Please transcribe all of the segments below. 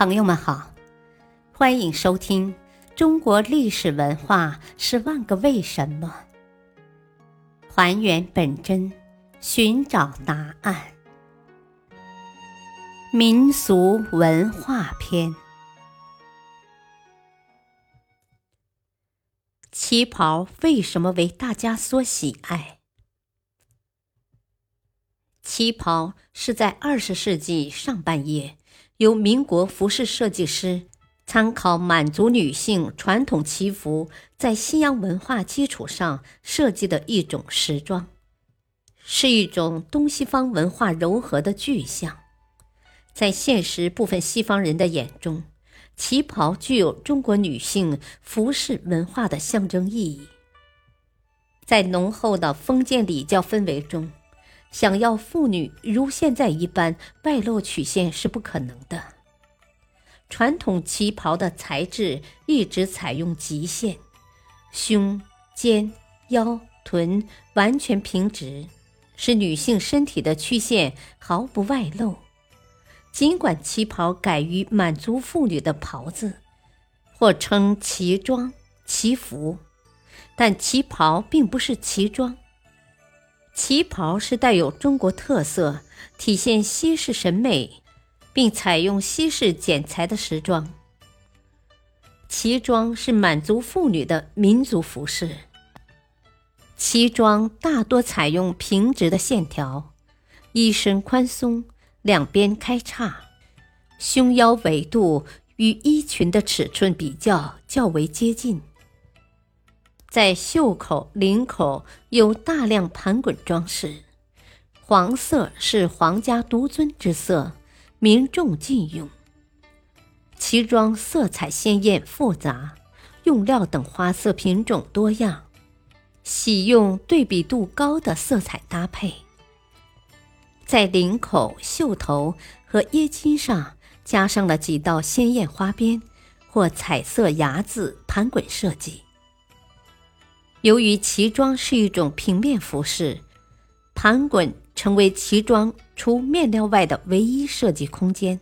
朋友们好，欢迎收听《中国历史文化十万个为什么》，还原本真，寻找答案。民俗文化篇：旗袍为什么为大家所喜爱？旗袍是在二十世纪上半叶。由民国服饰设计师参考满族女性传统旗服，在西洋文化基础上设计的一种时装，是一种东西方文化糅合的具象。在现实部分西方人的眼中，旗袍具有中国女性服饰文化的象征意义。在浓厚的封建礼教氛围中。想要妇女如现在一般外露曲线是不可能的。传统旗袍的材质一直采用极线，胸、肩、腰、臀完全平直，使女性身体的曲线毫不外露。尽管旗袍改于满族妇女的袍子，或称旗装、旗服，但旗袍并不是旗装。旗袍是带有中国特色、体现西式审美，并采用西式剪裁的时装。旗装是满族妇女的民族服饰。旗装大多采用平直的线条，衣身宽松，两边开叉，胸腰围度与衣裙的尺寸比较较为接近。在袖口、领口有大量盘滚装饰，黄色是皇家独尊之色，民众禁用。旗装色彩鲜艳复杂，用料等花色品种多样，喜用对比度高的色彩搭配。在领口、袖头和衣襟上加上了几道鲜艳花边或彩色牙字盘滚设计。由于旗装是一种平面服饰，盘滚成为旗装除面料外的唯一设计空间，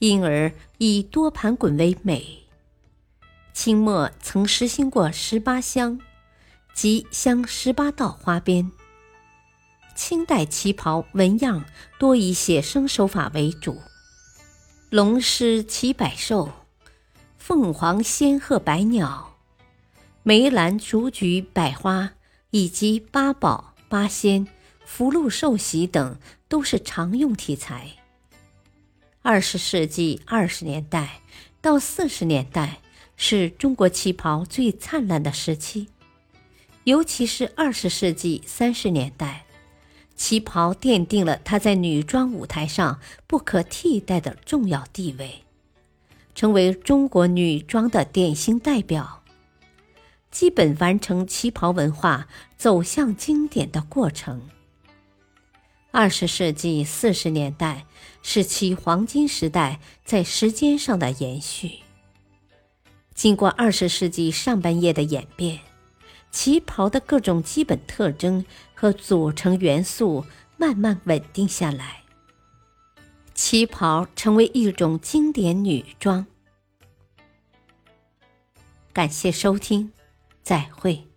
因而以多盘滚为美。清末曾实行过十八香，即镶十八道花边。清代旗袍纹样多以写生手法为主，龙狮骑百兽，凤凰仙鹤百鸟。梅兰竹菊百花以及八宝八仙、福禄寿喜等都是常用题材。二十世纪二十年代到四十年代是中国旗袍最灿烂的时期，尤其是二十世纪三十年代，旗袍奠定了它在女装舞台上不可替代的重要地位，成为中国女装的典型代表。基本完成旗袍文化走向经典的过程。二十世纪四十年代是其黄金时代在时间上的延续。经过二十世纪上半叶的演变，旗袍的各种基本特征和组成元素慢慢稳定下来，旗袍成为一种经典女装。感谢收听。再会。